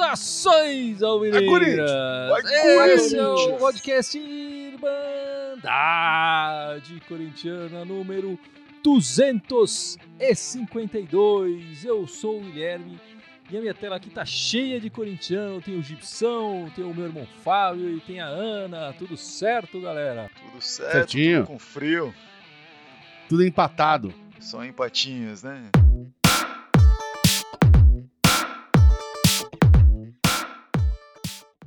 Saudações, Alvinegras! Esse é o podcast Irmandade Corintiana número 252. Eu sou o Guilherme e a minha tela aqui tá cheia de corintiano. Tem o Gibson, tem o meu irmão Fábio e tem a Ana. Tudo certo, galera? Tudo certo, Certinho. tudo com frio. Tudo empatado. Só empatinhos, né?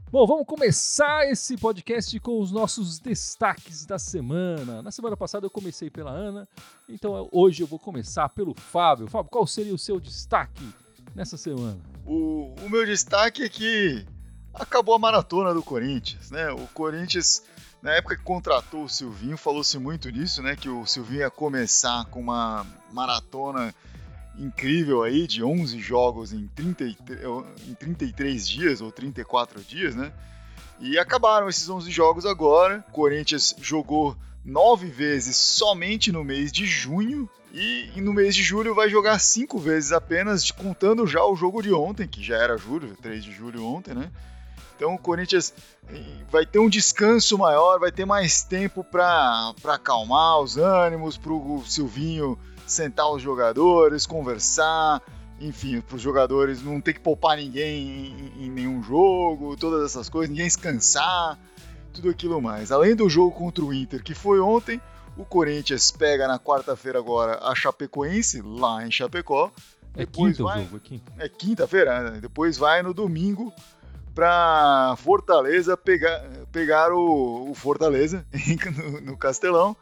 Bom, vamos começar esse podcast com os nossos destaques da semana. Na semana passada eu comecei pela Ana, então hoje eu vou começar pelo Fábio. Fábio, qual seria o seu destaque nessa semana? O, o meu destaque é que acabou a maratona do Corinthians, né? O Corinthians, na época que contratou o Silvinho, falou-se muito nisso, né? Que o Silvinho ia começar com uma maratona incrível aí de 11 jogos em, 33, em 33 dias ou 34 dias, né? E acabaram esses 11 jogos agora. O Corinthians jogou nove vezes somente no mês de junho e, no mês de julho vai jogar cinco vezes apenas, contando já o jogo de ontem, que já era julho, 3 de julho ontem, né? Então o Corinthians eh, vai ter um descanso maior, vai ter mais tempo para acalmar os ânimos, para o Silvinho sentar os jogadores, conversar, enfim, para os jogadores não ter que poupar ninguém em, em, nenhum jogo, todas essas coisas, ninguém se cansar, tudo aquilo mais. Além do jogo contra o Inter, que foi ontem, o Corinthians pega na quarta-feira agora a Chapecoense, lá em Chapecó. É quinta vai... o jogo, é quinta. É quinta-feira, né? depois vai no domingo para Fortaleza pegar, pegar o, o Fortaleza no, no Castelão.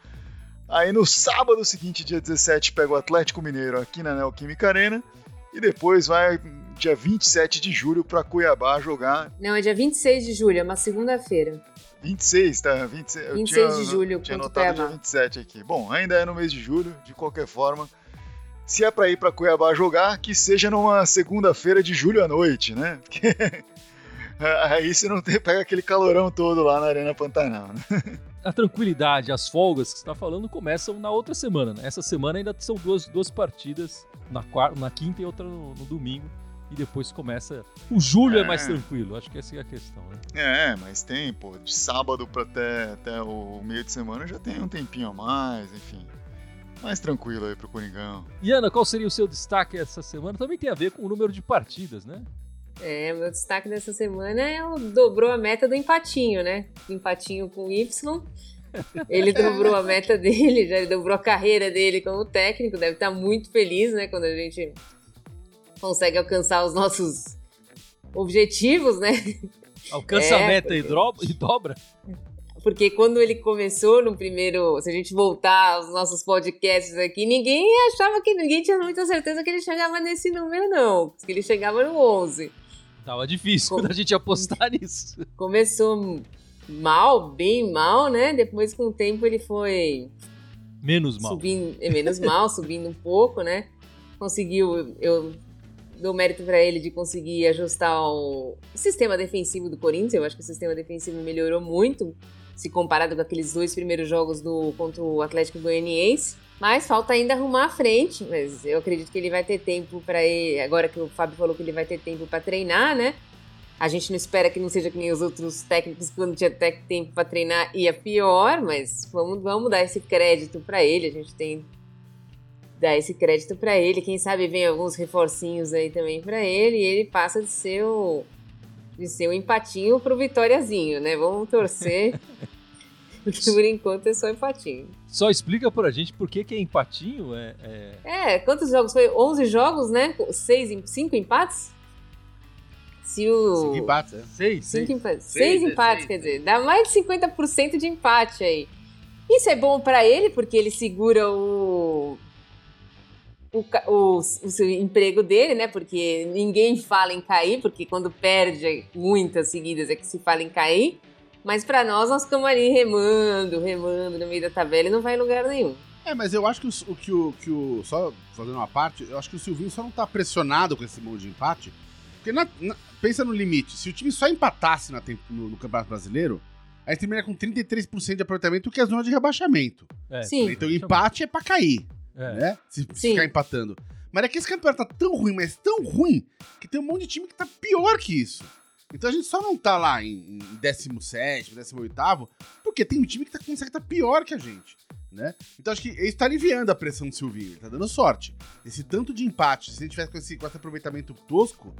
Aí no sábado seguinte, dia 17, pega o Atlético Mineiro aqui na Neoquímica Arena. E depois vai dia 27 de julho para Cuiabá jogar. Não, é dia 26 de julho, é uma segunda-feira. 26, tá? 26, 26 tinha, de julho, tinha anotado dia 27 aqui. Bom, ainda é no mês de julho, de qualquer forma. Se é para ir para Cuiabá jogar, que seja numa segunda-feira de julho à noite, né? Porque aí você não tem, pega aquele calorão todo lá na Arena Pantanal, né? a tranquilidade, as folgas que você está falando começam na outra semana. Né? Essa semana ainda são duas, duas partidas, na, quarta, na quinta e outra no, no domingo. E depois começa. O julho é. é. mais tranquilo, acho que essa é a questão, né? É, mas tem, pô, de sábado para até, até o meio de semana já tem um tempinho a mais, enfim. Mais tranquilo aí pro Coringão. E Ana, qual seria o seu destaque essa semana? Também tem a ver com o número de partidas, né? É, meu destaque dessa semana é o dobrou a meta do empatinho, né? Empatinho com Y. Ele dobrou a meta dele, já dobrou a carreira dele como técnico, deve estar muito feliz, né? Quando a gente consegue alcançar os nossos objetivos, né? Alcança é, a meta porque... e dobra? Porque quando ele começou no primeiro, se a gente voltar aos nossos podcasts aqui, ninguém achava que ninguém tinha muita certeza que ele chegava nesse número, não. Que ele chegava no 11. Tava difícil Com... da gente apostar nisso. Começou mal, bem mal, né? Depois, com o tempo, ele foi. Menos mal. Subindo, é, menos mal, subindo um pouco, né? Conseguiu. Eu dou mérito para ele de conseguir ajustar o sistema defensivo do Corinthians. Eu acho que o sistema defensivo melhorou muito, se comparado com aqueles dois primeiros jogos do contra o Atlético Goianiense. Mas falta ainda arrumar a frente. Mas eu acredito que ele vai ter tempo para. Agora que o Fábio falou que ele vai ter tempo para treinar, né? A gente não espera que não seja que nem os outros técnicos quando tinha tempo para treinar ia pior, mas vamos, vamos dar esse crédito para ele. A gente tem dar esse crédito para ele. Quem sabe vem alguns reforcinhos aí também para ele e ele passa de ser o de ser um empatinho pro Vitóriazinho, né? Vamos torcer. Porque por enquanto é só empatinho. Só explica pra gente por que, que é empatinho. É, é... é, quantos jogos foi? 11 jogos, né? Seis, cinco empates? Se o... Cinco empates, é? Seis. Cinco seis. empates. Seis, seis empates, seis, quer dizer, dá mais de 50% de empate aí. Isso é bom para ele, porque ele segura o, o, o, o, seu emprego dele, né? Porque ninguém fala em cair, porque quando perde muitas seguidas é que se fala em cair. Mas para nós, nós ficamos ali remando, remando no meio da tabela e não vai em lugar nenhum. É, mas eu acho que o, que o, que o. Só fazendo uma parte, eu acho que o Silvinho só não tá pressionado com esse monte de empate. Porque na, na, pensa no limite: se o time só empatasse na, no, no Campeonato Brasileiro, a gente termina com 33% de aproveitamento, que é a zona de rebaixamento. É, Sim. Então o empate é pra cair, É. né? Se, se ficar empatando. Mas é que esse campeonato tá tão ruim, mas tão ruim, que tem um monte de time que tá pior que isso. Então a gente só não tá lá em, em 17, 18, porque tem um time que tá, consegue estar pior que a gente. Né? Então acho que isso tá aliviando a pressão do Silvinho, ele tá dando sorte. Esse tanto de empate, se ele tivesse com esse, com esse aproveitamento tosco,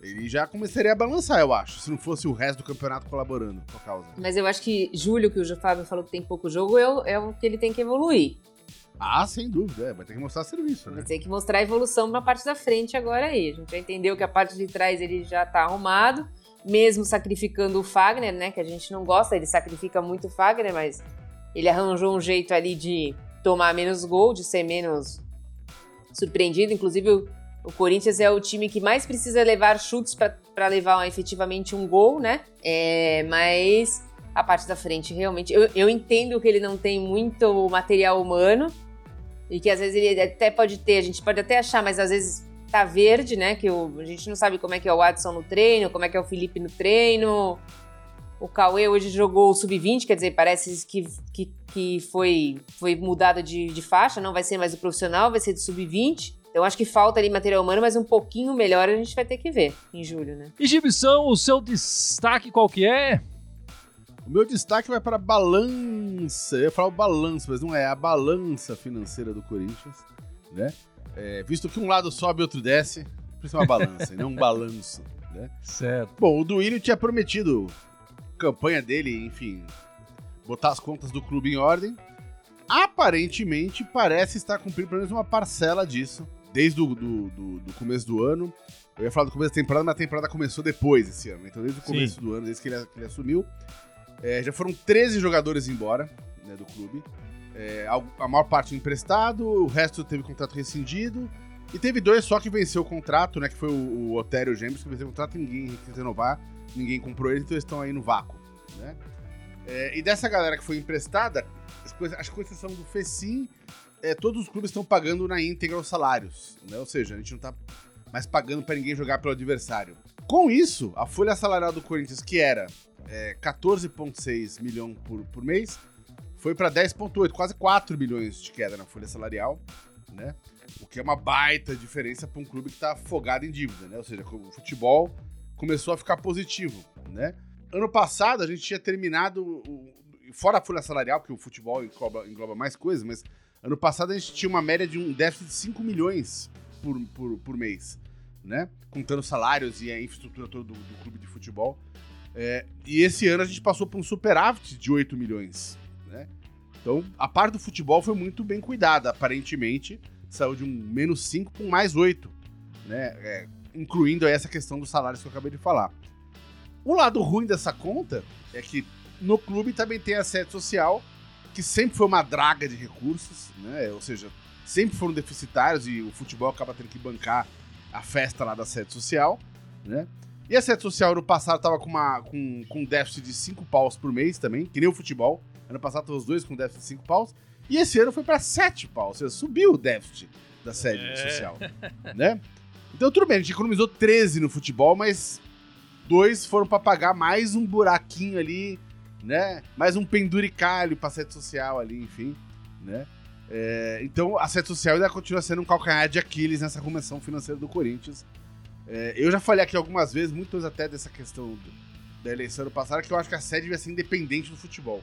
ele já começaria a balançar, eu acho, se não fosse o resto do campeonato colaborando com a causa. Mas eu acho que julho, que o Fábio falou que tem pouco jogo, é o, é o que ele tem que evoluir. Ah, sem dúvida, é, vai ter que mostrar serviço, né? Vai ter que mostrar a evolução na parte da frente agora aí. A gente já entendeu que a parte de trás ele já tá arrumado, mesmo sacrificando o Fagner, né? Que a gente não gosta, ele sacrifica muito o Fagner, mas ele arranjou um jeito ali de tomar menos gol, de ser menos surpreendido. Inclusive, o, Corinthians é o time que mais precisa levar chutes para levar efetivamente um gol, né? É, mas a parte da frente, realmente. Eu, eu entendo que ele não tem muito material humano e que às vezes ele até pode ter, a gente pode até achar, mas às vezes tá verde, né? Que o, a gente não sabe como é que é o Adson no treino, como é que é o Felipe no treino. O Cauê hoje jogou o sub-20, quer dizer, parece que, que, que foi, foi mudado de, de faixa, não vai ser mais o profissional, vai ser do sub-20. Então acho que falta ali material humano, mas um pouquinho melhor a gente vai ter que ver em julho, né? E o seu destaque qual que é? O meu destaque vai para a balança. Eu ia falar o balanço, mas não é. A balança financeira do Corinthians, né? É, visto que um lado sobe e outro desce, isso é uma balança, e não um balanço, né? Certo. Bom, o Duílio tinha prometido campanha dele, enfim, botar as contas do clube em ordem. Aparentemente, parece estar cumprindo pelo menos uma parcela disso, desde o do, do, do começo do ano. Eu ia falar do começo da temporada, mas a temporada começou depois esse ano. Então, desde o Sim. começo do ano, desde que ele, que ele assumiu, é, já foram 13 jogadores embora né, do clube. É, a, maior parte emprestado, o resto teve contrato rescindido. E teve dois só que venceu o contrato, né? Que foi o, o Otério e Gêmeos, que venceu o contrato, ninguém quis renovar, ninguém comprou ele, então eles estão aí no vácuo, né? É, e dessa galera que foi emprestada, as coisas, acho que com exceção do FECIM, é, todos os clubes estão pagando na íntegra os salários, né? Ou seja, a gente não tá mais pagando para ninguém jogar pelo adversário. Com isso, a folha salarial do Corinthians, que era é, 14,6 milhão por, por mês, foi para 10,8, quase 4 milhões de queda na folha salarial, né? O que é uma baita diferença para um clube que está afogado em dívida, né? Ou seja, o futebol começou a ficar positivo, né? Ano passado a gente tinha terminado, fora a folha salarial, que o futebol engloba, engloba mais coisas, mas ano passado a gente tinha uma média de um déficit de 5 milhões por, por, por mês, né? Contando salários e a infraestrutura toda do, do clube de futebol. É, e esse ano a gente passou por um superávit de 8 milhões, né? Então, a parte do futebol foi muito bem cuidada, aparentemente. Saiu de um menos 5 para um mais 8, né? É, incluindo essa questão dos salários que eu acabei de falar. O lado ruim dessa conta é que no clube também tem a sede social, que sempre foi uma draga de recursos, né? Ou seja, sempre foram deficitários e o futebol acaba tendo que bancar a festa lá da sede social, né? E a sede social no passado estava com, uma, com, com um déficit de 5 paus por mês também, que nem o futebol. Ano passado estavam os dois com déficit de 5 paus. E esse ano foi para 7 paus, ou seja, subiu o déficit da sede É. social, né? Então tudo bem, a gente economizou 13 no futebol, mas dois foram para pagar mais um buraquinho ali, né? Mais um penduricalho pra sede social ali, enfim, né? É, então a sede social ainda continua sendo um calcanhar de Aquiles nessa arrumação financeira do Corinthians. É, eu já falei aqui algumas vezes, muitas até dessa questão do- da eleição do passado, que eu acho que a sede devia ser independente do futebol.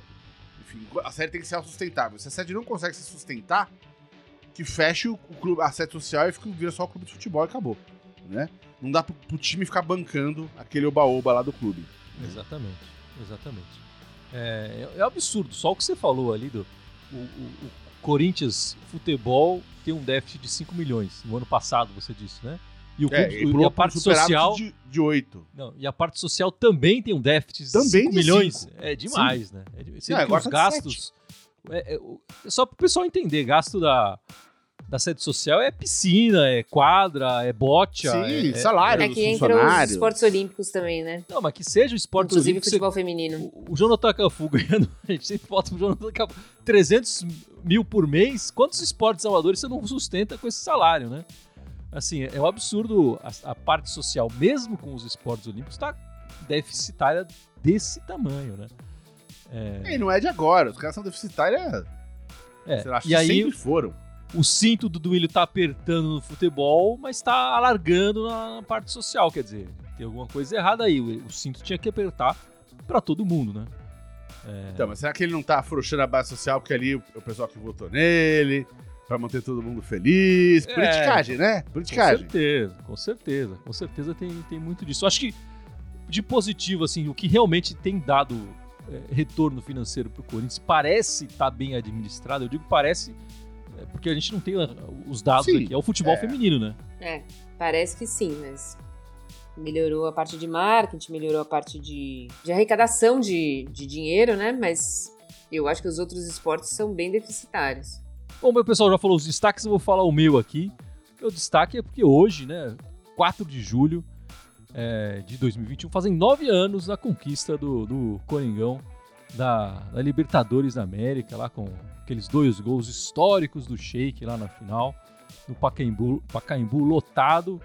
Enfim, a sede tem que ser autossustentável. Se a sede não consegue se sustentar, que feche o, o clube, a sede social e fica, vira só o clube de futebol e acabou. Né? Não dá pro, pro time ficar bancando aquele oba-oba lá do clube. Exatamente, exatamente. É, é absurdo, só o que você falou ali do o- o Corinthians Futebol tem um déficit de 5 milhões no ano passado, você disse, né? E, o É, clube- e a parte social, de, de 8. não, e a parte social também tem um déficit de Também 5 de milhões. cinco. É demais, né? É, sendo Não, que os tá gastos é, é, é só para o pessoal entender, gasto da da sede social é piscina, é quadra, é bote, Sim, é, é- salário É dos que entra os esportes olímpicos também, né? Não, mas que seja o esporte Inclusive olímpico, você- futebol feminino. O, o Jonathan Cafu ganhando, a gente sempre bota o Jonathan Cafu, 300 mil por mês, quantos esportes amadores você não sustenta com esse salário, né? Assim, é um absurdo a, a parte social, mesmo com os esportes olímpicos, está deficitária desse tamanho, né? É... E não é de agora, os caras são deficitários, é. sei lá, e aí, sempre foram. O cinto do Duílio tá apertando no futebol, mas tá alargando na parte social, quer dizer, tem alguma coisa errada aí. O, o cinto tinha que apertar para todo mundo, né? É... Então, mas será que ele não tá afrouxando a base social porque ali o, o pessoal que votou nele, para manter todo mundo feliz? É, Politicagem, né? Politicagem. Com certeza, com certeza. Com certeza tem, tem muito disso. Acho que de positivo, assim, o que realmente tem dado é, retorno financeiro para o Corinthians parece estar tá bem administrado. Eu digo parece é, porque a gente não tem ah, os dados sim, aqui. É o futebol é. feminino, né? É, parece que sim, mas melhorou a parte de marketing, melhorou a parte de, de arrecadação de, de dinheiro, né? Mas eu acho que os outros esportes são bem deficitários. Bom, meu pessoal já falou os destaques, eu vou falar o meu aqui. O destaque é porque hoje, né, 4 de julho, é, de 2021, fazem nove anos da conquista do, do Coringão da, da, Libertadores da América, lá com aqueles dois gols históricos do Sheik lá na final, no Pacaembu, Pacaembu lotado.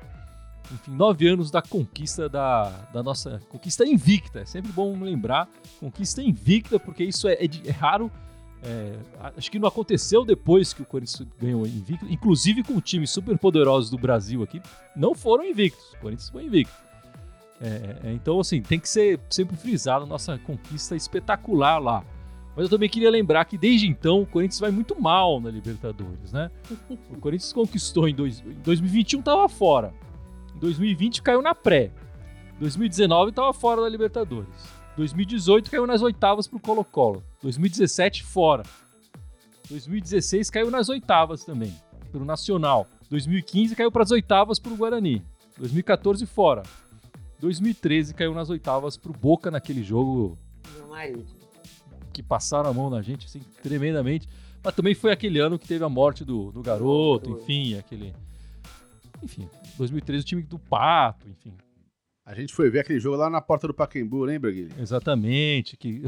Enfim, nove anos da conquista da, da nossa conquista invicta. É sempre bom lembrar, conquista invicta, porque isso é, é, é raro. É, acho que não aconteceu depois que o Corinthians ganhou invicto, inclusive com times super poderosos do Brasil aqui, não foram invictos. O Corinthians foi invicto. É, é, então, assim, tem que ser sempre frisado nossa conquista espetacular lá. Mas eu também queria lembrar que desde então o Corinthians vai muito mal na Libertadores, né? O Corinthians conquistou em, dois, em 2021 estava fora. Em 2020 caiu na pré. 2019 estava fora da Libertadores. 2018 caiu nas oitavas pro Colo-Colo. 2017 fora. 2016 caiu nas oitavas também, pro Nacional. 2015 caiu para as oitavas pro Guarani. 2014 fora. 2013 caiu nas oitavas pro Boca naquele jogo. Meu marido. Que passaram a mão na gente, assim, tremendamente. Mas também foi aquele ano que teve a morte do, do garoto, enfim, aquele. Enfim, 2013 o time do Pato, enfim. A gente foi ver aquele jogo lá na porta do Pacaembu, lembra, Guilherme? Exatamente. Que,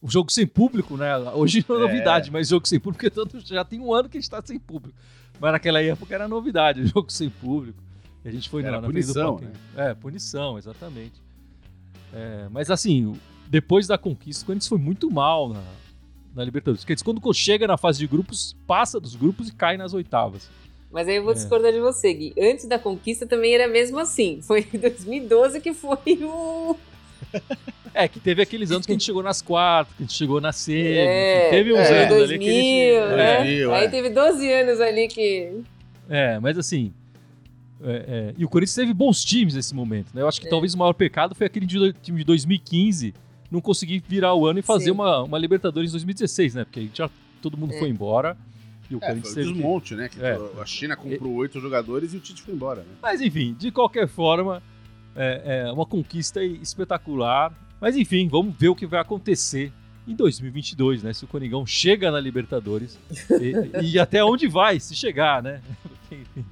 o, jogo sem público, né? Hoje não é, é novidade, mas jogo sem público, todo, já tem um ano que a gente tá sem público. Mas naquela época era novidade, jogo sem público. A gente foi Era na, punição, né? É, punição, exatamente. É, mas assim, depois da conquista, o Corinthians foi muito mal na, na Libertadores. Porque quando chega na fase de grupos, passa dos grupos e cai nas oitavas. Mas aí eu vou é. discordar de você, Gui. Antes da conquista também era mesmo assim. Foi em 2012 que foi o. É, que teve aqueles anos que a gente chegou nas quartas, que a gente chegou na semi. É, teve uns é, anos 2000, ali que a gente... né? 2000, Aí é. teve 12 anos ali que. É, mas assim, é, é, e o Corinthians teve bons times nesse momento, né? Eu acho que é. talvez o maior pecado foi aquele time de 2015 não conseguir virar o ano e fazer uma, uma Libertadores em 2016, né? Porque já todo mundo é. foi embora. E o é, Corinthians foi um desmonte, né? Que é. A China comprou oito jogadores e o Tite foi embora, né? Mas enfim, de qualquer forma, é, uma conquista espetacular. Mas enfim, vamos ver o que vai acontecer em 2022, né? Se o Coringão chega na Libertadores e, e até onde vai, se chegar, né?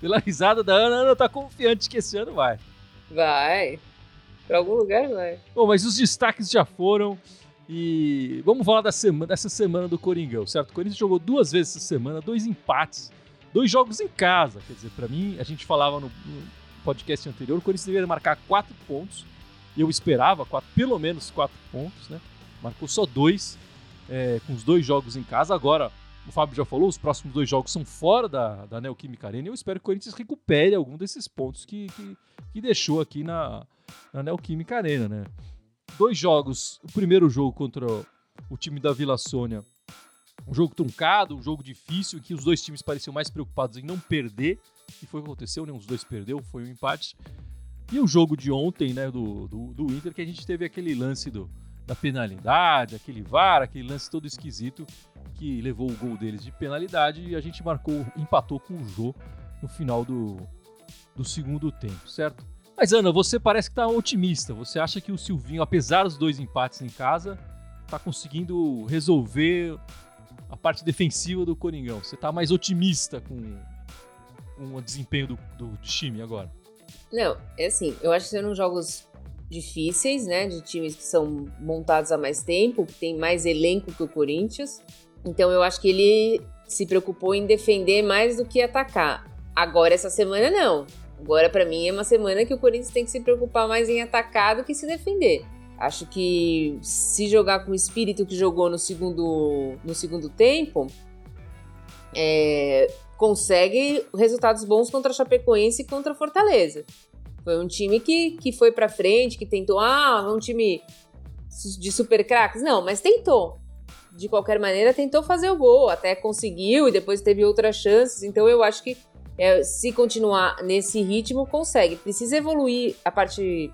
Pela risada da Ana, a Ana tá confiante que esse ano vai. Vai. Pra algum lugar vai. Bom, mas os destaques já foram. E vamos falar da semana, dessa semana do Coringão, certo? O Corinthians jogou duas vezes essa semana, dois empates, dois jogos em casa. Quer dizer, para mim, a gente falava no, podcast anterior, o Corinthians deveria marcar quatro pontos. Eu esperava quatro, pelo menos quatro pontos, né? Marcou só dois, é, com os dois jogos em casa. Agora, o Fábio já falou, os próximos dois jogos são fora da, da Neoquímica Arena eu espero que o Corinthians recupere algum desses pontos que, que, que deixou aqui na, na Neoquímica Arena, né? Dois jogos, o primeiro jogo contra o time da Vila Sônia, um jogo truncado, um jogo difícil, em que os dois times pareciam mais preocupados em não perder, e foi o que aconteceu, né? Os dois perdeu, foi um empate. E o jogo de ontem, né, do, do, do Inter, que a gente teve aquele lance do, da penalidade, aquele VAR, aquele lance todo esquisito que levou o gol deles de penalidade e a gente marcou, empatou com o Jô no final do, do segundo tempo, certo? Mas Ana, você parece que está otimista. Você acha que o Silvinho, apesar dos dois empates em casa, está conseguindo resolver a parte defensiva do Coringão? Você está mais otimista com, com o desempenho do, do time agora? Não, é assim, eu acho que serão jogos difíceis, né? De times que são montados há mais tempo, que tem mais elenco que o Corinthians. Então eu acho que ele se preocupou em defender mais do que atacar. Agora essa semana não. Agora para mim é uma semana que o Corinthians tem que se preocupar mais em atacar do que se defender. Acho que se jogar com o espírito que jogou no segundo, no segundo tempo, é, consegue resultados bons contra a Chapecoense e contra a Fortaleza. Foi um time que, que foi para frente, que tentou, ah, um time de super craques. Não, mas tentou. De qualquer maneira, tentou fazer o gol, até conseguiu e depois teve outras chances. Então eu acho que é, se continuar nesse ritmo, consegue. Precisa evoluir a parte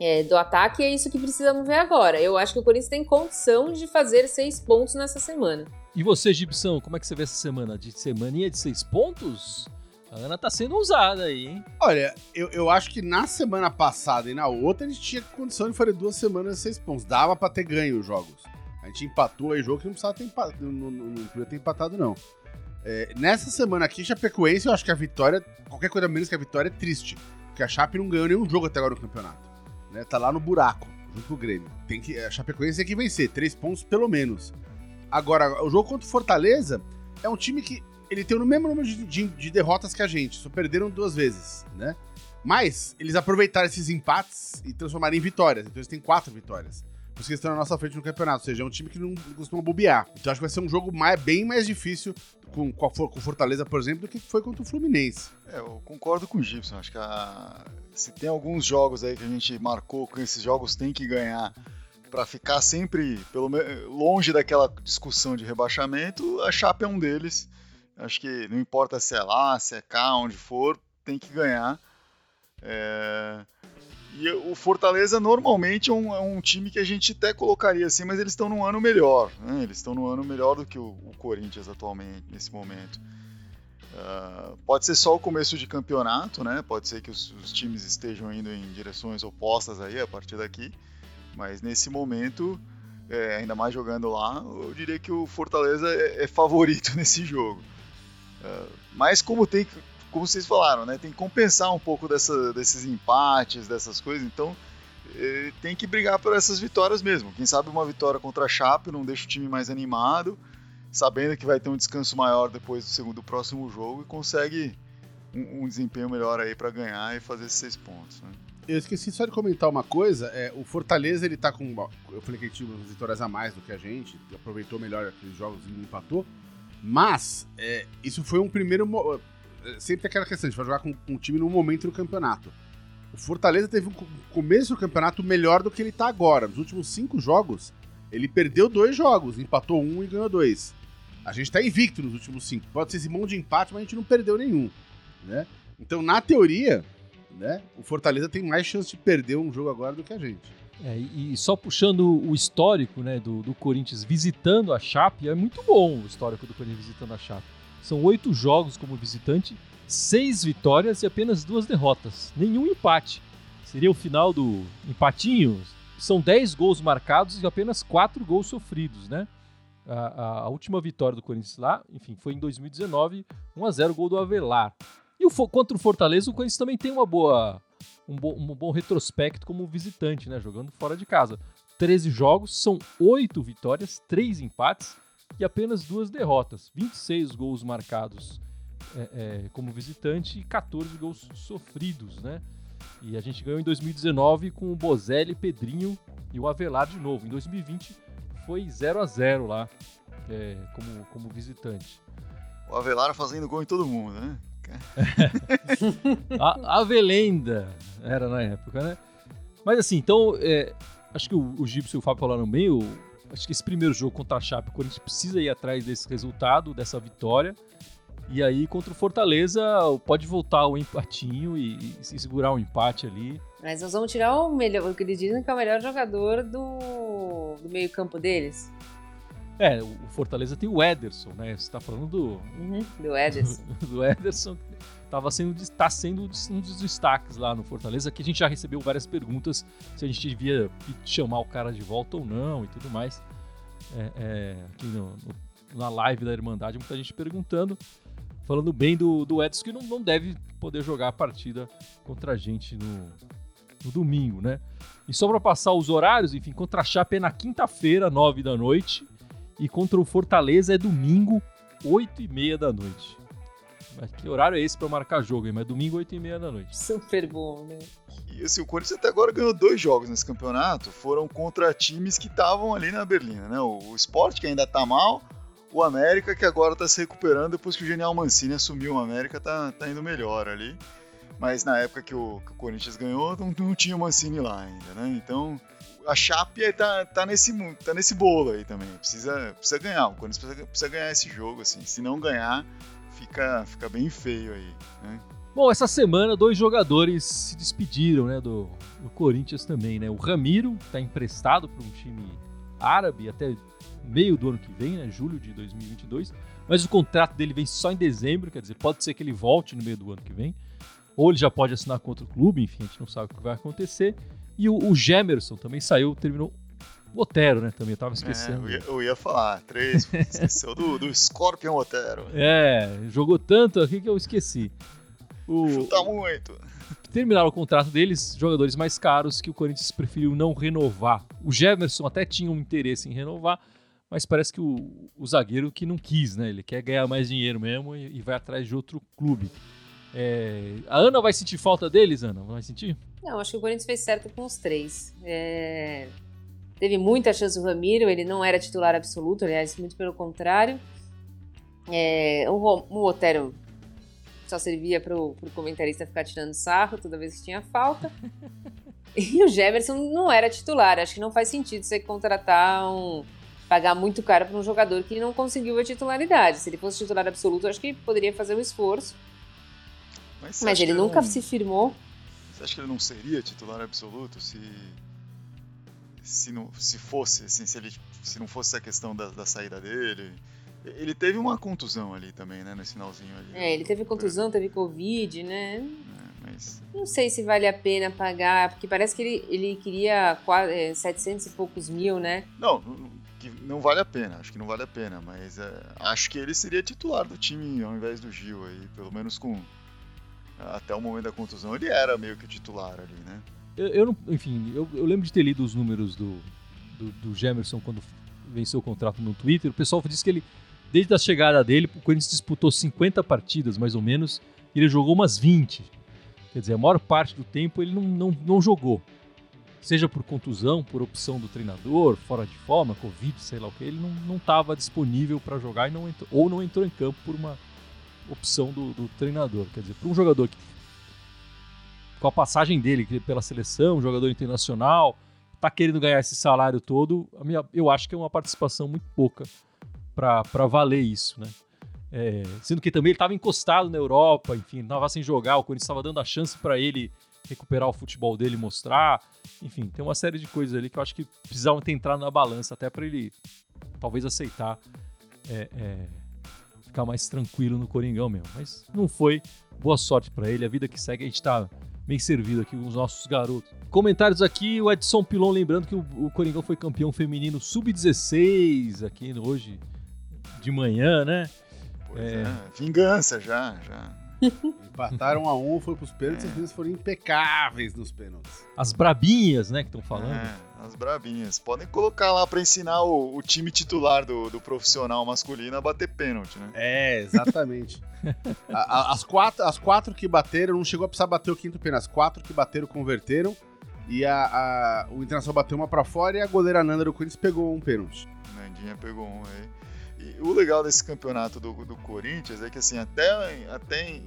é, do ataque e é isso que precisamos ver agora. Eu acho que o Corinthians tem condição de fazer seis pontos nessa semana. E você, Gibson, como é que você vê essa semana? De semaninha de seis pontos? A Ana tá sendo ousada aí, hein? Olha, eu, eu acho que na semana passada e na outra a gente tinha condição de fazer duas semanas de seis pontos. Dava pra ter ganho os jogos. A gente empatou aí jogo que não precisava ter empatado, não, não, não podia ter empatado, não. É, nessa semana aqui, Chapecoense, eu acho que a vitória, qualquer coisa menos que a vitória, é triste. Porque a Chape não ganhou nenhum jogo até agora no campeonato. Né? Tá lá no buraco, junto com o Grêmio. Tem que, a Chapecoense tem que vencer, três pontos pelo menos. Agora, o jogo contra o Fortaleza é um time que ele tem o mesmo número de, de, de, derrotas que a gente, só perderam duas vezes, né? Mas eles aproveitaram esses empates e transformaram em vitórias. Então eles têm quatro vitórias. Por isso que eles estão na nossa frente no campeonato. Ou seja, é um time que não costuma bobear. Então acho que vai ser um jogo mais, bem mais difícil com, com Fortaleza, por exemplo, do que foi contra o Fluminense. É, eu concordo com o Gibson. Acho que a... se tem alguns jogos aí que a gente marcou com esses jogos tem que ganhar para ficar sempre pelo longe daquela discussão de rebaixamento, a Chape é um deles. Acho que não importa se é lá, se é cá, onde for, tem que ganhar. É... E o Fortaleza normalmente é um, é um, time que a gente até colocaria assim, mas eles estão num ano melhor. Né? Eles estão num ano melhor do que o, o Corinthians atualmente, nesse momento. Uh, pode ser só o começo de campeonato, né? Pode ser que os, os, times estejam indo em direções opostas aí a partir daqui. Mas nesse momento, é, ainda mais jogando lá, eu diria que o Fortaleza é, é favorito nesse jogo. Uh, mas como tem como vocês falaram, né, tem que compensar um pouco dessa, desses empates, dessas coisas, então é, tem que brigar por essas vitórias mesmo. Quem sabe uma vitória contra a Chape não deixa o time mais animado, sabendo que vai ter um descanso maior depois do segundo do próximo jogo e consegue um, um desempenho melhor aí para ganhar e fazer esses seis pontos. Né? Eu esqueci só de comentar uma coisa. É, o Fortaleza, ele tá com. Eu falei que ele tinha umas vitórias a mais do que a gente, aproveitou melhor aqueles jogos e empatou. Mas, é, isso foi um primeiro. Sempre tem aquela questão, a gente vai jogar com, com um time no momento do campeonato. O Fortaleza teve um começo do campeonato melhor do que ele tá agora. Nos últimos cinco jogos, ele perdeu dois jogos, empatou um e ganhou dois. A gente tá invicto nos últimos cinco. Pode ser esse monte de empate, mas a gente não perdeu nenhum. Né? Então, na teoria, né? O Fortaleza tem mais chance de perder um jogo agora do que a gente. É, e só puxando o histórico né, do, do, Corinthians visitando a Chape, é muito bom o histórico do Corinthians visitando a Chape. São oito jogos como visitante, seis vitórias e apenas duas derrotas. Nenhum empate. Seria o final do empatinho. São dez gols marcados e apenas quatro gols sofridos, né? A, a, a última vitória do Corinthians lá, enfim, foi em 2019, 1 a 0 gol do Avelar. E o, contra o Fortaleza, o Corinthians também tem uma boa, um, bo, um bom retrospecto como visitante, né? Jogando fora de casa. 13 jogos, são 8 vitórias, 3 empates e apenas duas derrotas. 26 gols marcados é, é, como visitante e 14 gols sofridos, né? E a gente ganhou em 2019 com o Bozelli, Pedrinho e o Avelar de novo. Em 2020 foi 0 a 0 lá é, como, como visitante. O Avelar fazendo gol em todo mundo, né? a, a Velenda era na época, né? Mas assim, então, é, acho que o, o Gibson e o Fábio falaram bem, o, acho que esse primeiro jogo contra a Chape, o Corinthians precisa ir atrás desse resultado, dessa vitória. E aí, contra o Fortaleza, pode voltar o empatinho e, e, segurar o um empate ali. Mas nós vamos tirar o melhor, o que eles dizem que é o melhor jogador do, do meio-campo deles. É, o Fortaleza tem o Ederson, né? Você tá falando do. Uhum, do Ederson. do Ederson. Tava sendo, tá sendo um dos destaques lá no Fortaleza, que a gente já recebeu várias perguntas se a gente devia chamar o cara de volta ou não e tudo mais. É, é, aqui no, no, na live da Irmandade, muita gente perguntando, falando bem do, do Edson, que não, não deve poder jogar a partida contra a gente no, no domingo, né? E só para passar os horários, enfim, contra a Chape é na quinta-feira, nove da noite. E contra o Fortaleza é domingo, 8 e meia da noite. Mas que horário é esse para marcar jogo? Hein? Mas domingo, 8 e meia da noite. Super bom, né? E assim, o Corinthians até agora ganhou dois jogos nesse campeonato, foram contra times que estavam ali na Berlina, né? O, o Sport, que ainda tá mal, o América, que agora tá se recuperando depois que o Genial Mancini assumiu o América, tá, tá indo melhor ali. Mas na época que o, que o Corinthians ganhou, não, não, tinha o Mancini lá ainda, né? Então a Chape tá, tá, nesse, tá nesse bolo aí também. Precisa, precisa ganhar, o Corinthians precisa, precisa ganhar esse jogo, assim. Se não ganhar, fica, fica bem feio aí, né? Bom, essa semana dois jogadores se despediram, né, do, do Corinthians também, né? O Ramiro está emprestado para um time árabe até meio do ano que vem, né, julho de 2022, mas o contrato dele vem só em dezembro, quer dizer, pode ser que ele volte no meio do ano que vem, ou ele já pode assinar com outro clube, enfim, a gente não sabe o que vai acontecer. E o, o Gemerson também saiu, terminou Otero, né? Também eu tava esquecendo. É, eu, ia, eu, ia, falar, três, esqueceu do, do Scorpion Otero. É, jogou tanto aqui que eu esqueci. O, Chuta muito. Terminaram o contrato deles, jogadores mais caros que o Corinthians preferiu não renovar. O Jefferson até tinha um interesse em renovar, mas parece que o, o zagueiro que não quis, né? Ele quer ganhar mais dinheiro mesmo e, e vai atrás de outro clube. É, a Ana vai sentir falta deles, Ana? Vai sentir? Não, acho que o Corinthians fez certo com os três. É, teve muita chance o Ramiro, ele não era titular absoluto, aliás, muito pelo contrário. É, o, o Otero só servia pro, pro comentarista ficar tirando sarro toda vez que tinha falta. E o Jefferson não era titular. Acho que não faz sentido você contratar um. pagar muito caro para um jogador que não conseguiu a titularidade. Se ele fosse titular absoluto, acho que poderia fazer um esforço. Mas, Mas ele nunca não... se firmou. Você acha que ele não seria titular absoluto se. Se, não, se fosse, assim, se, ele, se não fosse a questão da, da saída dele, ele teve uma contusão ali também, né? Nesse finalzinho ali. É, ele teve contusão, teve Covid, né? É, mas... Não sei se vale a pena pagar, porque parece que ele, ele queria 700 é, e poucos mil, né? Não, que não vale a pena, acho que não vale a pena, mas é, acho que ele seria titular do time ao invés do Gil aí, pelo menos com. Até o momento da contusão, ele era meio que titular ali, né? Eu, eu não, enfim, eu, eu, lembro de ter lido os números do, do, do Gemerson quando venceu o contrato no Twitter. O pessoal disse que ele Desde a chegada dele, o Corinthians disputou 50 partidas, mais ou menos, e ele jogou umas 20. Quer dizer, a maior parte do tempo ele não, não, não jogou. Seja por contusão, por opção do treinador, fora de forma, Covid, sei lá o que, ele não estava disponível para jogar e não entrou, ou não entrou em campo por uma opção do, do treinador. Quer dizer, para um jogador que, com a passagem dele pela seleção, jogador internacional, está querendo ganhar esse salário todo, minha, eu acho que é uma participação muito pouca para valer isso, né? É, sendo que também ele estava encostado na Europa, enfim, estava sem jogar, o Corinthians estava dando a chance para ele recuperar o futebol dele, mostrar, enfim, tem uma série de coisas ali que eu acho que precisavam ter entrado na balança até para ele talvez aceitar é, é, ficar mais tranquilo no Coringão mesmo, mas não foi. Boa sorte para ele, a vida que segue a gente está bem servido aqui com os nossos garotos. Comentários aqui, o Edson Pilon lembrando que o, o Coringão foi campeão feminino sub-16 aqui hoje de manhã, né? Pois é. é. Vingança já, já. Empataram a um, foi pros pênaltis, é. as meninas foram impecáveis nos pênaltis. As brabinhas, né, que estão falando. É, as brabinhas. Podem colocar lá para ensinar o, o, time titular do, do, profissional masculino a bater pênalti, né? É, exatamente. a, a, as, quatro, as quatro que bateram, não chegou a precisar bater o quinto pênalti. As quatro que bateram, converteram. E a, a, o Internacional bateu uma para fora e a goleira Nanda do Corinthians pegou um pênalti. Nandinha pegou um aí. E o legal desse campeonato do, do Corinthians é que assim, até, até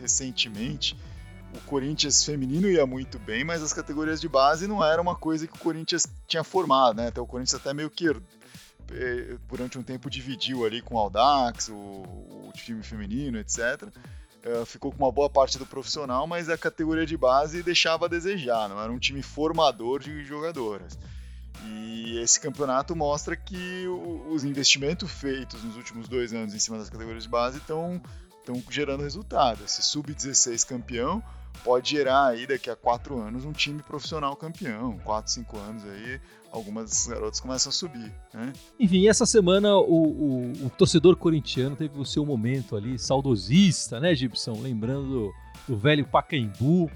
recentemente o Corinthians feminino ia muito bem, mas as categorias de base não era uma coisa que o Corinthians tinha formado, né? Até o Corinthians até meio que eh, durante um tempo dividiu ali com o Aldax, o, o time feminino, etc. Uh, eh, ficou com uma boa parte do profissional, mas a categoria de base deixava a desejar, não era um time formador de jogadoras. E esse campeonato mostra que os investimentos feitos nos últimos dois anos em cima das categorias de base estão gerando resultado. Esse sub-16 campeão pode gerar aí daqui a quatro anos um time profissional campeão. Quatro, cinco anos aí, algumas garotas começam a subir. Né? Enfim, essa semana o, o, o, torcedor corintiano teve o seu momento ali saudosista, né, Gibson? Lembrando do, do velho Pacaembu,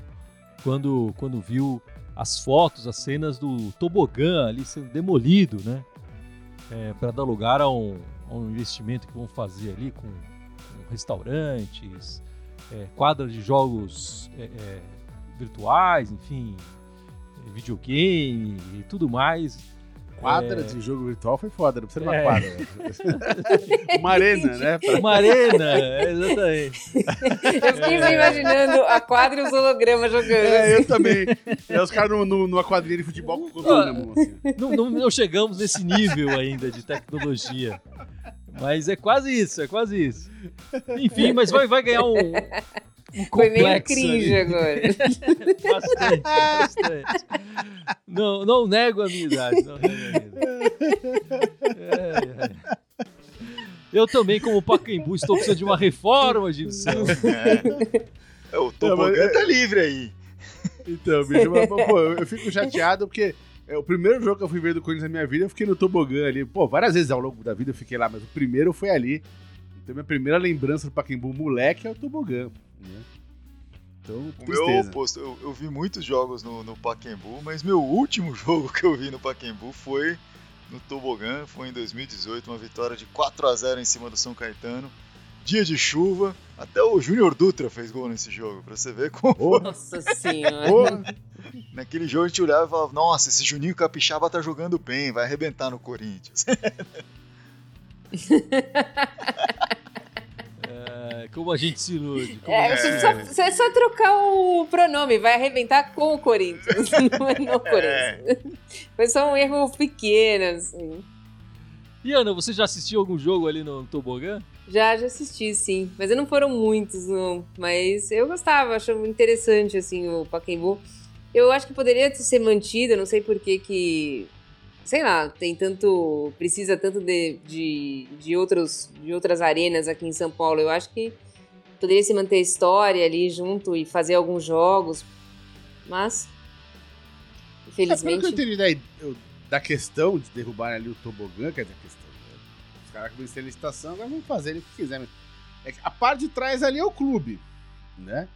quando, quando viu as fotos, as cenas do tobogã ali sendo demolido, né? É, para dar lugar a um, a um, investimento que vão fazer ali com, com restaurantes, é, quadras de jogos é, é, virtuais, enfim, videogame e tudo mais. Quadra É. de jogo virtual foi foda, não precisa de uma É. quadra. uma arena, né? Pra- Uma arena, é, exatamente. Eu fiquei imaginando a quadra e os hologramas jogando. É, eu também. É os caras no- no- numa quadrilha de futebol com o controle na mão, assim. Não, não- não chegamos nesse nível ainda de tecnologia. Mas é quase isso, é quase isso. Enfim, mas vai, vai ganhar um, um Foi meio complexo cringe ali. agora. Bastante, bastante. Não, não nego a minha idade. Não nego a minha idade. É, é. Eu também, como Pacaembu, estou precisando de uma reforma, Gibson. É, o tobogã tá livre aí. Então, bicho, mas, pô, eu, eu fico chateado porque é, o primeiro jogo que eu fui ver do Corinthians na minha vida, eu fiquei no tobogã ali. Pô, várias vezes ao longo da vida eu fiquei lá, mas o primeiro foi ali. Então, minha primeira lembrança do Pacaembu moleque é o tobogã. Né? Então, O meu eu, eu vi muitos jogos no, no Pacaembu, mas meu último jogo que eu vi no Pacaembu foi no Tobogã, foi em 2018, uma vitória de 4 a 0 em cima do São Caetano. Dia de chuva, até o Júnior Dutra fez gol nesse jogo, pra você ver como Nossa senhora. naquele jogo a gente olhava e falava, nossa, esse Juninho Capixaba tá jogando bem, vai arrebentar no Corinthians. Como a gente se ilude. É, você só, você é só trocar o pronome, vai arrebentar com o Corinthians, não é no É. Corinthians. Foi só um erro pequeno, assim. E Ana, você já assistiu algum jogo ali no Tobogã? Já, já assisti, sim. Mas não foram muitos, não. Mas eu gostava, acho interessante, assim, o Pacaembu. Eu acho que poderia ser mantido, não sei por que que... Sei lá, tem tanto... Precisa tanto de, de, de, outros, de outras arenas aqui em São Paulo. Eu acho que poderia se manter a história ali junto e fazer alguns jogos. Mas... É, pelo que eu Infelizmente... entendi da, da questão de derrubar ali o tobogã, quer dizer, a questão. né? Os caras que venceram a licitação, agora vão fazer o que quiser. É a parte de trás ali é o clube, né?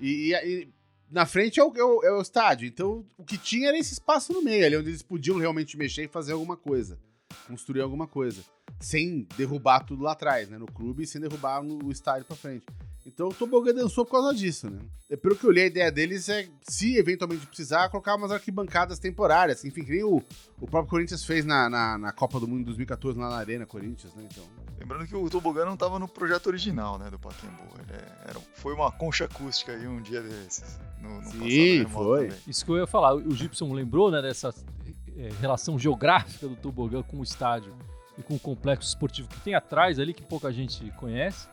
E, e- e na frente é o, é o- é o estádio. Então, o que tinha era esse espaço no meio, ali onde eles podiam realmente mexer e fazer alguma coisa. Construir alguma coisa. Sem derrubar tudo lá atrás, né? No clube e sem derrubar no, o estádio pra frente. Então o Tobogã dançou por causa disso, né? É, pelo que eu olhei, a ideia deles é, se eventualmente precisar, colocar umas arquibancadas temporárias. Enfim, que nem o, o próprio Corinthians fez na, na, na Copa do Mundo em 2014 lá na Arena Corinthians, né? Então. Lembrando que o Tobogã não tava no projeto original, né, do Pacaembu. Ele é- era, foi uma concha acústica aí um dia desses. No, no Sim, foi. também. Isso que eu ia falar. O Gibson lembrou, né, dessa é, relação geográfica do Tobogã com o estádio e com o complexo esportivo que tem atrás ali, que pouca gente conhece.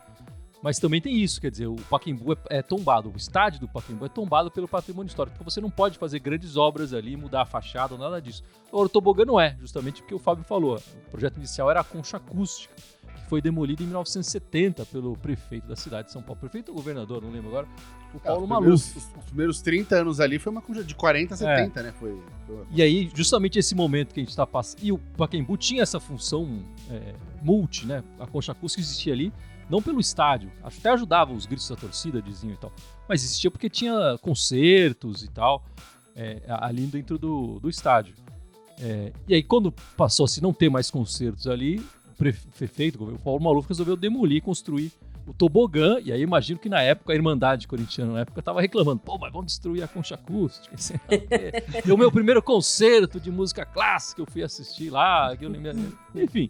Mas também tem isso, quer dizer, o Pacaembu é, é tombado, o estádio do Pacaembu é tombado pelo patrimônio histórico. Então você não pode fazer grandes obras ali, mudar a fachada, nada disso. Agora o Tobogã não é, justamente porque o Fábio falou. O projeto inicial era a concha acústica, que foi demolida em 1970 pelo prefeito da cidade de São Paulo. Prefeito ou governador, não lembro agora. O Paulo os, Maluf. primeiros, os, os primeiros 30 anos ali foi uma concha de 40 a 70, né? Foi, foi uma- E aí, justamente esse momento que a gente está passando. E o Pacaembu tinha essa função é, multi, né? A concha acústica existia ali, não pelo estádio. Até ajudava os gritos da torcida, diziam e tal. Mas existia porque tinha concertos e tal é, ali dentro do, do estádio. É, e aí, quando passou a se não ter mais concertos ali, o prefe- prefeito, o Paulo Maluf, resolveu demolir e construir o tobogã. E aí, imagino que na época, a Irmandade Corintiana, na época, estava reclamando: pô, mas vamos destruir a concha acústica. E o meu primeiro concerto de música clássica eu fui assistir lá, eu enfim,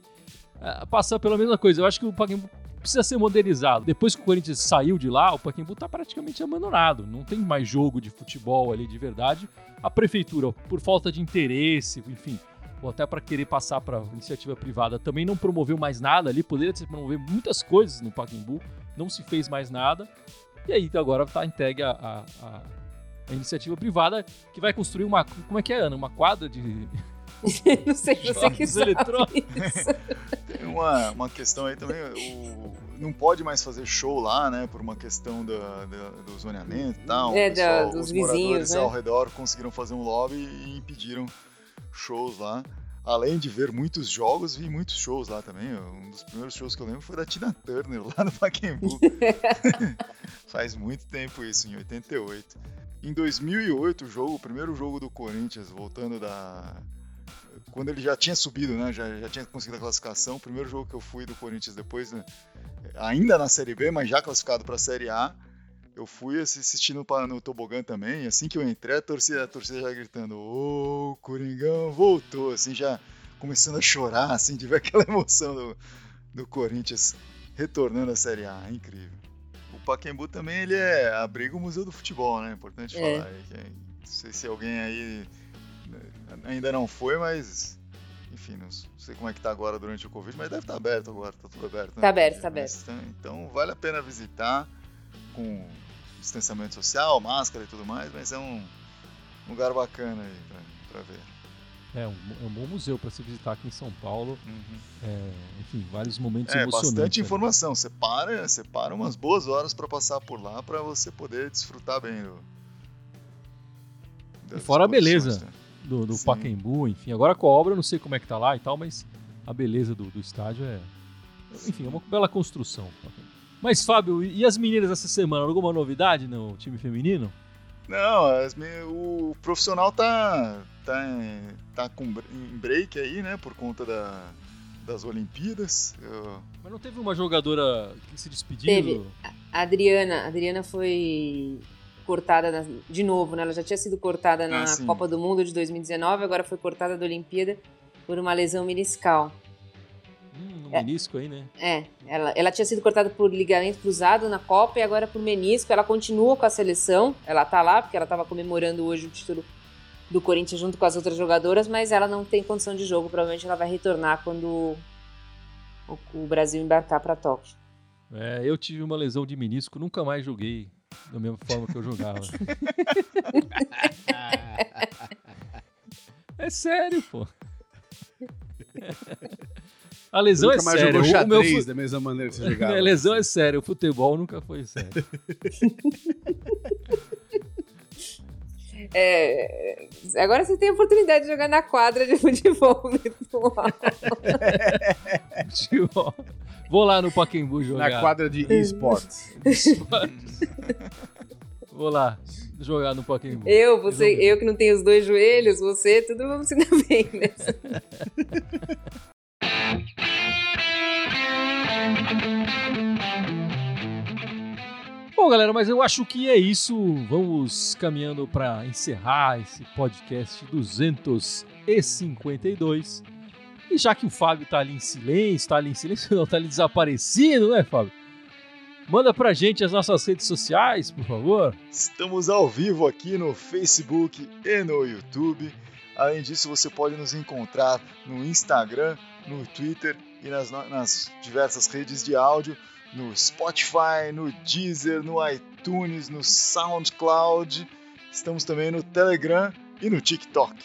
ah, passar pela mesma coisa. Eu acho que o Pacaembu precisa ser modernizado. Depois que o Corinthians saiu de lá, o Pacaembu está praticamente abandonado. Não tem mais jogo de futebol ali de verdade. A prefeitura, por falta de interesse, enfim, ou até para querer passar para iniciativa privada, também não promoveu mais nada ali. Poderia se promover muitas coisas no Pacaembu, não se fez mais nada. E aí agora está entregue a, a- a- a iniciativa privada que vai construir uma. Como é que é, Ana? Uma quadra de não sei se você que sabe eletrônicos. isso. Tem uma, uma questão aí também, o, não pode mais fazer show lá, né, por uma questão da, da- do zoneamento e tal. É, pessoal- da- dos os vizinhos, moradores né? ao redor conseguiram fazer um lobby e impediram shows lá. Além de ver muitos jogos, vi muitos shows lá também. Um dos primeiros shows que eu lembro foi da Tina Turner, lá no Pacaembu. Faz muito tempo isso, em 88. Em 2008, o jogo, o primeiro jogo do Corinthians, voltando da... Quando ele já tinha subido, né? Já, já tinha conseguido a classificação. O primeiro jogo que eu fui do Corinthians depois, né? ainda na Série B, mas já classificado para a Série A. Eu fui assistindo no tobogã também, assim que eu entrei, a torcida, a torcida já gritando: Ô, oh, Coringão voltou, assim, já começando a chorar, assim, de ver aquela emoção do, do Corinthians retornando à Série A. É incrível. O Paquembu também ele é abriga o Museu do Futebol, né? Importante é. falar. Não sei se alguém aí né, ainda não foi, mas enfim, não sei como é que tá agora durante o Covid, mas deve estar tá aberto agora, tá tudo aberto. Né? Tá aberto, tá aberto. Então, então vale a pena visitar com distanciamento social, máscara e tudo mais, mas é um lugar bacana aí para ver. É um, é um bom museu para se visitar aqui em São Paulo. Uhum. É, enfim, vários momentos é, emocionantes. bastante informação. Você para, você para umas boas horas para passar por lá para você poder desfrutar bem do. E fora a beleza né? do, do Pacaembu, enfim. Agora com a obra eu não sei como é que tá lá e tal, mas a beleza do, do estádio é. Enfim, é uma bela construção. Mas, Fábio, e as meninas essa semana? Alguma novidade no time feminino? Não, as, o profissional tá, tá, tá com, em break aí, né? Por conta da, das Olimpíadas. Eu... Mas não teve uma jogadora que se despediu? Teve. A Adriana, a Adriana foi cortada na, de novo, né? Ela já tinha sido cortada na ah, Copa do Mundo de 2019, agora foi cortada da Olimpíada por uma lesão meniscal. É, menisco aí, né? É, ela, ela tinha sido cortada por ligamento cruzado na Copa e agora por menisco. Ela continua com a seleção, ela tá lá porque ela tava comemorando hoje o título do Corinthians junto com as outras jogadoras, mas ela não tem condição de jogo. Provavelmente ela vai retornar quando o, o Brasil embarcar para Tóquio. É, eu tive uma lesão de menisco, nunca mais joguei da mesma forma que eu jogava. é sério, pô. A lesão nunca é mais séria. Jogou o meu da mesma maneira que você jogava. A lesão é séria. O futebol nunca foi sério. É, agora você tem a oportunidade de jogar na quadra de futebol virtual. Vou lá no Pacaembu jogar. Na quadra de esportes. Vou lá jogar no Pacaembu. Eu, você, eu que não tenho os dois joelhos, você, tudo vamos se dar bem nessa. Bom, galera, mas eu acho que é isso. Vamos caminhando para encerrar esse podcast 252. E já que o Fábio tá ali em silêncio, tá ali em silêncio, não, tá ali desaparecido, né, Fábio? Manda pra gente as nossas redes sociais, por favor. Estamos ao vivo aqui no Facebook e no YouTube. Além disso, você pode nos encontrar no Instagram, no Twitter e nas, nas diversas redes de áudio, no Spotify, no Deezer, no iTunes, no SoundCloud. Estamos também no Telegram e no TikTok.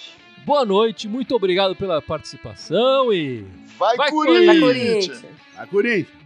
Boa noite, muito obrigado pela participação e. Vai, Vai Corinthians! Corinthians! Vai Corinthians!